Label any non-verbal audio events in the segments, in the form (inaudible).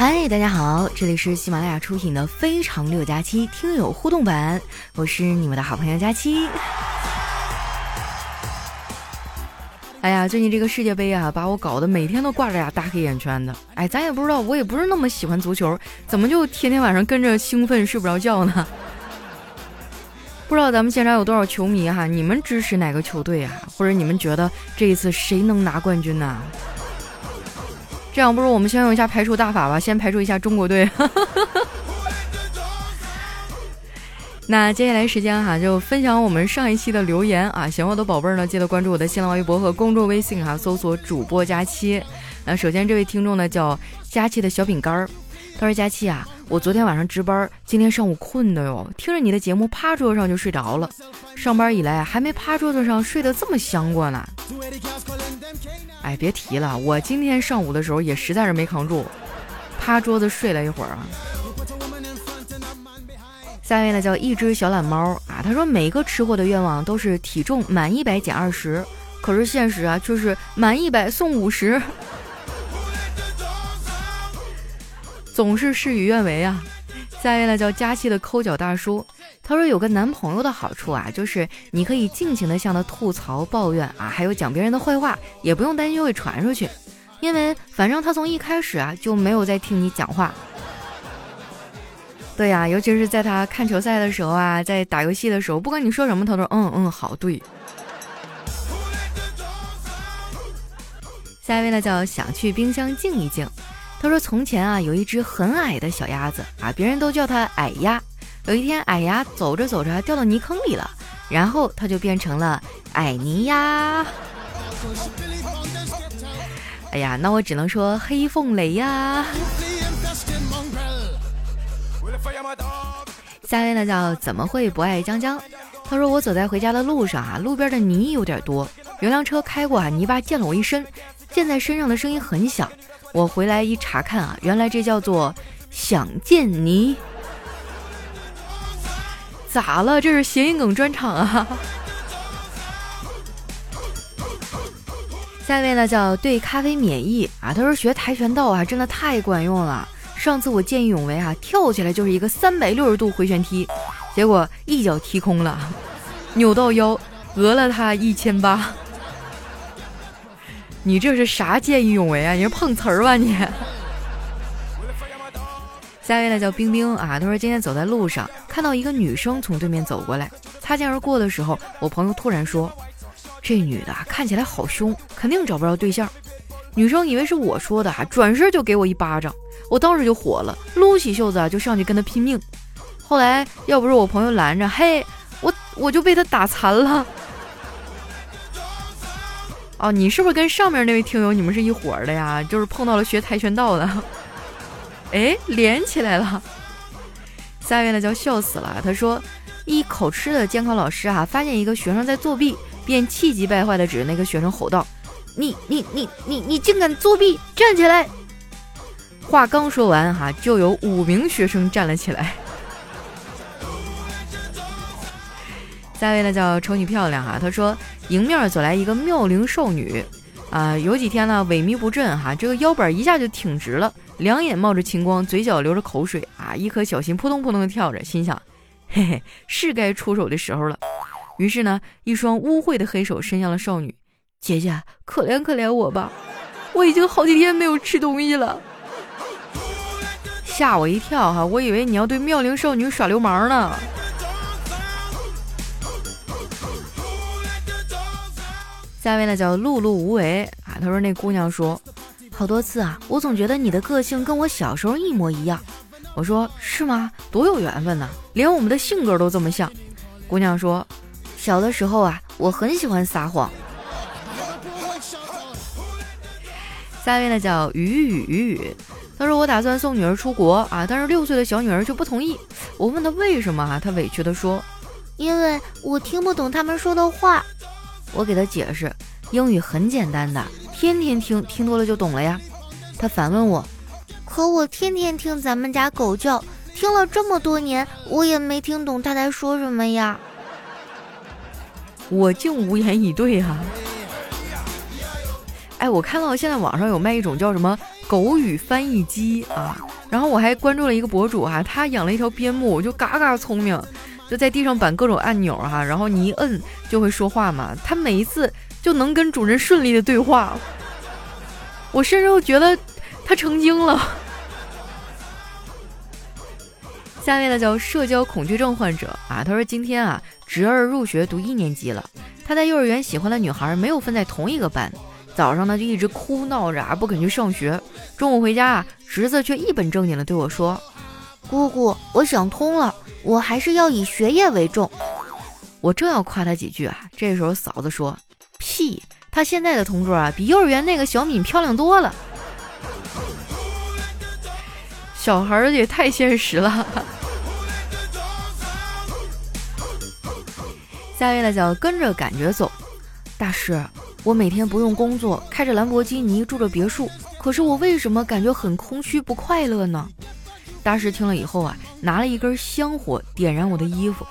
嗨，大家好，这里是喜马拉雅出品的《非常六加七》听友互动版，我是你们的好朋友佳期。哎呀，最近这个世界杯啊，把我搞得每天都挂着俩大黑眼圈的。哎，咱也不知道，我也不是那么喜欢足球，怎么就天天晚上跟着兴奋睡不着觉呢？(laughs) 不知道咱们现场有多少球迷哈？你们支持哪个球队啊？或者你们觉得这一次谁能拿冠军呢？这样不如我们先用一下排除大法吧，先排除一下中国队。(laughs) 那接下来时间哈，就分享我们上一期的留言啊。喜欢我的宝贝儿呢，记得关注我的新浪微博和公众微信哈，搜索主播佳期。那首先这位听众呢叫佳期的小饼干儿，他说佳期啊，我昨天晚上值班，今天上午困的哟，听着你的节目趴桌上就睡着了。上班以来还没趴桌子上睡得这么香过呢。哎，别提了，我今天上午的时候也实在是没扛住，趴桌子睡了一会儿啊。下一位呢叫一只小懒猫啊，他说每个吃货的愿望都是体重满一百减二十，可是现实啊却是满一百送五十，总是事与愿违啊。下一位呢叫佳期的抠脚大叔。他说有个男朋友的好处啊，就是你可以尽情的向他吐槽、抱怨啊，还有讲别人的坏话，也不用担心会传出去，因为反正他从一开始啊就没有在听你讲话。对呀，尤其是在他看球赛的时候啊，在打游戏的时候，不管你说什么，他都嗯嗯好对。下一位呢叫想去冰箱静一静，他说从前啊有一只很矮的小鸭子啊，别人都叫它矮鸭。有一天，矮鸭走着走着掉到泥坑里了，然后它就变成了矮泥鸭。(laughs) 哎呀，那我只能说黑凤雷呀。(laughs) 下一位呢叫怎么会不爱江江？他说我走在回家的路上啊，路边的泥有点多，有辆车开过啊，泥巴溅了我一身，溅在身上的声音很响。我回来一查看啊，原来这叫做想见你。咋了？这是谐音梗专场啊！下一位呢叫对咖啡免疫啊，他说学跆拳道啊真的太管用了。上次我见义勇为啊，跳起来就是一个三百六十度回旋踢，结果一脚踢空了，扭到腰，讹了他一千八。你这是啥见义勇为啊？你是碰瓷儿吧你？(laughs) 下一位呢叫冰冰啊，他说今天走在路上，看到一个女生从对面走过来，擦肩而过的时候，我朋友突然说：“这女的看起来好凶，肯定找不着对象。”女生以为是我说的，哈，转身就给我一巴掌，我当时就火了，撸起袖子啊就上去跟她拼命。后来要不是我朋友拦着，嘿，我我就被他打残了。哦，你是不是跟上面那位听友你们是一伙的呀？就是碰到了学跆拳道的。哎，连起来了。下一位呢叫笑死了。他说，一口吃的监考老师啊，发现一个学生在作弊，便气急败坏的指着那个学生吼道：“你你你你你竟敢作弊！站起来！”话刚说完哈，就有五名学生站了起来。下一位呢叫丑女漂亮哈。他说，迎面走来一个妙龄少女。啊，有几天呢，萎靡不振哈，这个腰板一下就挺直了，两眼冒着青光，嘴角流着口水啊，一颗小心扑通扑通的跳着，心想，嘿嘿，是该出手的时候了。于是呢，一双污秽的黑手伸向了少女，姐姐，可怜可怜我吧，我已经好几天没有吃东西了。吓我一跳哈，我以为你要对妙龄少女耍流氓呢。下一位呢叫碌碌无为啊，他说那姑娘说，好多次啊，我总觉得你的个性跟我小时候一模一样。我说是吗？多有缘分呐，连我们的性格都这么像。姑娘说，小的时候啊，我很喜欢撒谎。下一位呢叫雨雨雨雨，他说我打算送女儿出国啊，但是六岁的小女儿就不同意。我问他为什么啊，他委屈的说，因为我听不懂他们说的话。我给他解释，英语很简单的，天天听，听多了就懂了呀。他反问我，可我天天听咱们家狗叫，听了这么多年，我也没听懂他在说什么呀。我竟无言以对啊。哎，我看到现在网上有卖一种叫什么狗语翻译机啊，然后我还关注了一个博主哈，他养了一条边牧，就嘎嘎聪明，就在地上摆各种按钮哈，然后你一摁就会说话嘛。他每一次就能跟主人顺利的对话，我甚至都觉得他成精了。下面呢叫社交恐惧症患者啊，他说今天啊侄儿入学读一年级了，他在幼儿园喜欢的女孩没有分在同一个班。早上呢就一直哭闹着啊，不肯去上学。中午回家啊，侄子却一本正经的对我说：“姑姑，我想通了，我还是要以学业为重。”我正要夸他几句啊，这时候嫂子说：“屁，他现在的同桌啊，比幼儿园那个小敏漂亮多了。”小孩儿也太现实了。下一位呢叫跟着感觉走，大师。我每天不用工作，开着兰博基尼，住着别墅，可是我为什么感觉很空虚、不快乐呢？大师听了以后啊，拿了一根香火点燃我的衣服，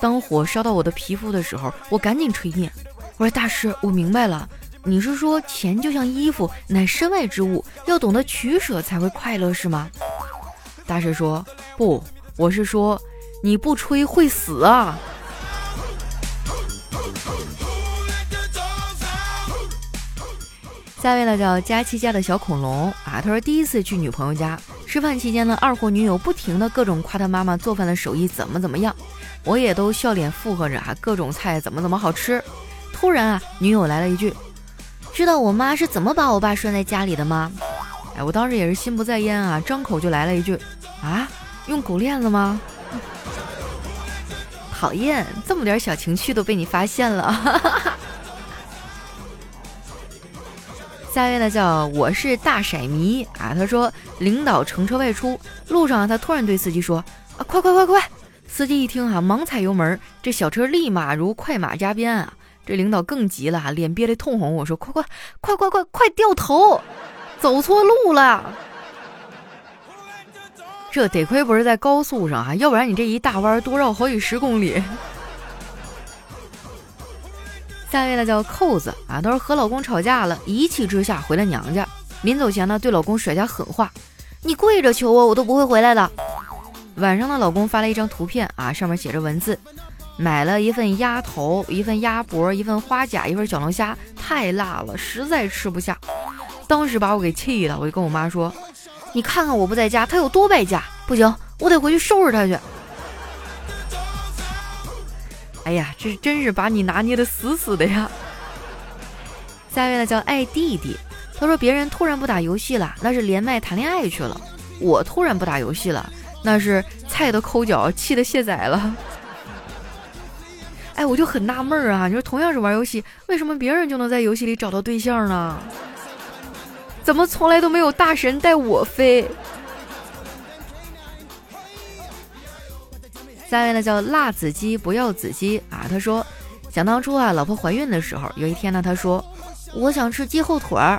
当火烧到我的皮肤的时候，我赶紧吹灭。我说：“大师，我明白了，你是说钱就像衣服，乃身外之物，要懂得取舍才会快乐，是吗？”大师说：“不，我是说你不吹会死啊。”下位呢叫佳琪家的小恐龙啊，他说第一次去女朋友家吃饭期间呢，二货女友不停的各种夸他妈妈做饭的手艺怎么怎么样，我也都笑脸附和着啊，各种菜怎么怎么好吃。突然啊，女友来了一句：“知道我妈是怎么把我爸拴在家里的吗？”哎，我当时也是心不在焉啊，张口就来了一句：“啊，用狗链子吗？” (laughs) 讨厌，这么点小情趣都被你发现了。下一位呢叫我是大色迷啊，他说领导乘车外出路上，他突然对司机说啊快快快快！司机一听哈，忙踩油门，这小车立马如快马加鞭啊！这领导更急了，脸憋得通红。我说快快快快快快掉头，走错路了！这得亏不是在高速上啊，要不然你这一大弯多绕好几十公里。下一位呢叫扣子啊，都是和老公吵架了，一气之下回了娘家。临走前呢，对老公甩下狠话：“你跪着求我，我都不会回来的。”晚上呢，老公发了一张图片啊，上面写着文字：“买了一份鸭头，一份鸭脖，一份花甲，一份小龙虾，太辣了，实在吃不下。”当时把我给气的，我就跟我妈说：“你看看我不在家，他有多败家，不行，我得回去收拾他去。”哎呀，这真是把你拿捏的死死的呀！下一位呢叫爱弟弟，他说别人突然不打游戏了，那是连麦谈恋爱去了；我突然不打游戏了，那是菜的抠脚，气的卸载了。(laughs) 哎，我就很纳闷啊，你说同样是玩游戏，为什么别人就能在游戏里找到对象呢？怎么从来都没有大神带我飞？下位呢叫辣子鸡不要子鸡啊，他说想当初啊，老婆怀孕的时候，有一天呢，他说我想吃鸡后腿儿，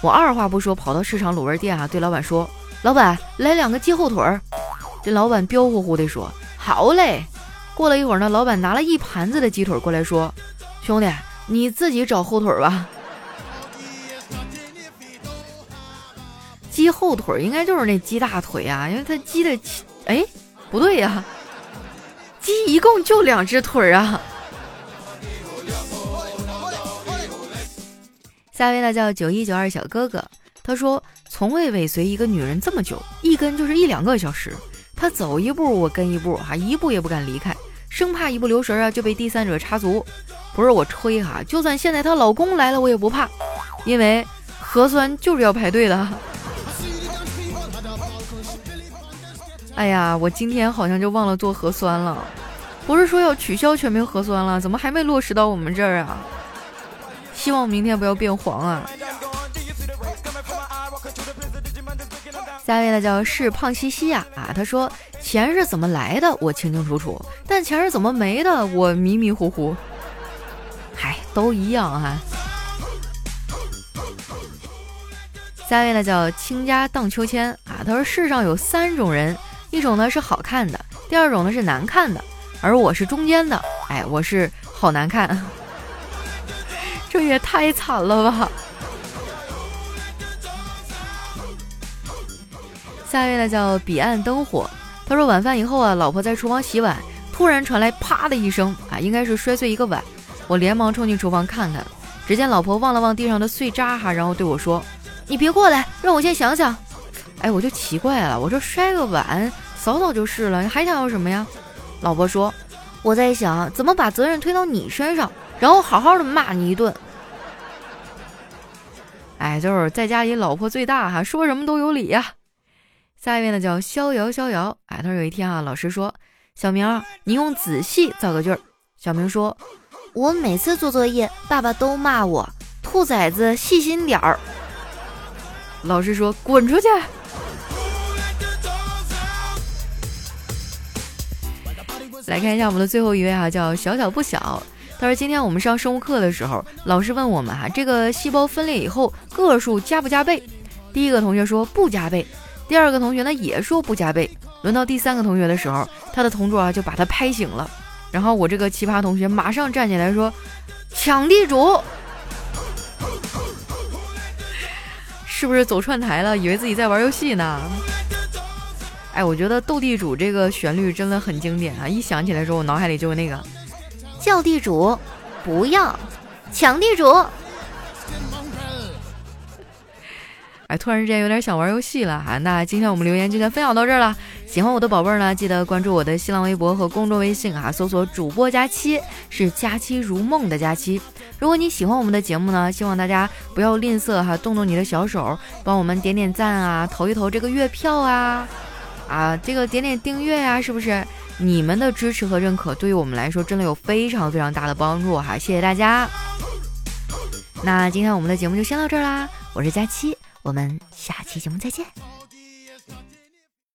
我二话不说跑到市场卤味店啊，对老板说，老板来两个鸡后腿儿。这老板彪呼呼地说好嘞。过了一会儿呢，老板拿了一盘子的鸡腿过来说，兄弟你自己找后腿吧。鸡后腿应该就是那鸡大腿啊，因为它鸡的哎不对呀。鸡一共就两只腿啊！下一位呢叫九一九二小哥哥，他说从未尾随一个女人这么久，一跟就是一两个小时。他走一步我跟一步，哈，一步也不敢离开，生怕一不留神啊就被第三者插足。不是我吹哈，就算现在她老公来了我也不怕，因为核酸就是要排队的。哎呀，我今天好像就忘了做核酸了。不是说要取消全民核酸了，怎么还没落实到我们这儿啊？希望明天不要变黄啊！下一位呢叫是胖西西呀啊，他说钱是怎么来的我清清楚楚，但钱是怎么没的我迷迷糊糊。嗨，都一样啊。下一位呢叫倾家荡秋千啊，他说世上有三种人。一种呢是好看的，第二种呢是难看的，而我是中间的。哎，我是好难看，(laughs) 这也太惨了吧！下一位呢叫彼岸灯火，他说晚饭以后啊，老婆在厨房洗碗，突然传来啪的一声啊，应该是摔碎一个碗，我连忙冲进厨房看看，只见老婆望了望地上的碎渣哈，然后对我说：“你别过来，让我先想想。”哎，我就奇怪了，我说摔个碗扫扫就是了，你还想要什么呀？老婆说：“我在想怎么把责任推到你身上，然后好好的骂你一顿。”哎，就是在家里老婆最大哈，说什么都有理呀。下一位呢叫逍遥逍遥，哎，他说有一天啊，老师说小明，你用仔细造个句儿。小明说，我每次做作业，爸爸都骂我兔崽子，细心点儿。老师说滚出去。来看一下我们的最后一位哈，叫小小不小。他说：“今天我们上生物课的时候，老师问我们哈，这个细胞分裂以后个数加不加倍？第一个同学说不加倍，第二个同学呢也说不加倍。轮到第三个同学的时候，他的同桌啊就把他拍醒了。然后我这个奇葩同学马上站起来说：抢地主，(laughs) 是不是走串台了？以为自己在玩游戏呢？哎，我觉得斗地主这个旋律真的很经典啊！一想起来时候，我脑海里就有那个。”叫地主，不要抢地主。哎，突然之间有点想玩游戏了哈。那今天我们留言就先分享到这儿了。喜欢我的宝贝儿呢，记得关注我的新浪微博和公众微信啊，搜索“主播佳期”，是“佳期如梦”的佳期。如果你喜欢我们的节目呢，希望大家不要吝啬哈，动动你的小手，帮我们点点赞啊，投一投这个月票啊，啊，这个点点订阅呀，是不是？你们的支持和认可，对于我们来说真的有非常非常大的帮助哈，谢谢大家。那今天我们的节目就先到这儿啦，我是佳期，我们下期节目再见。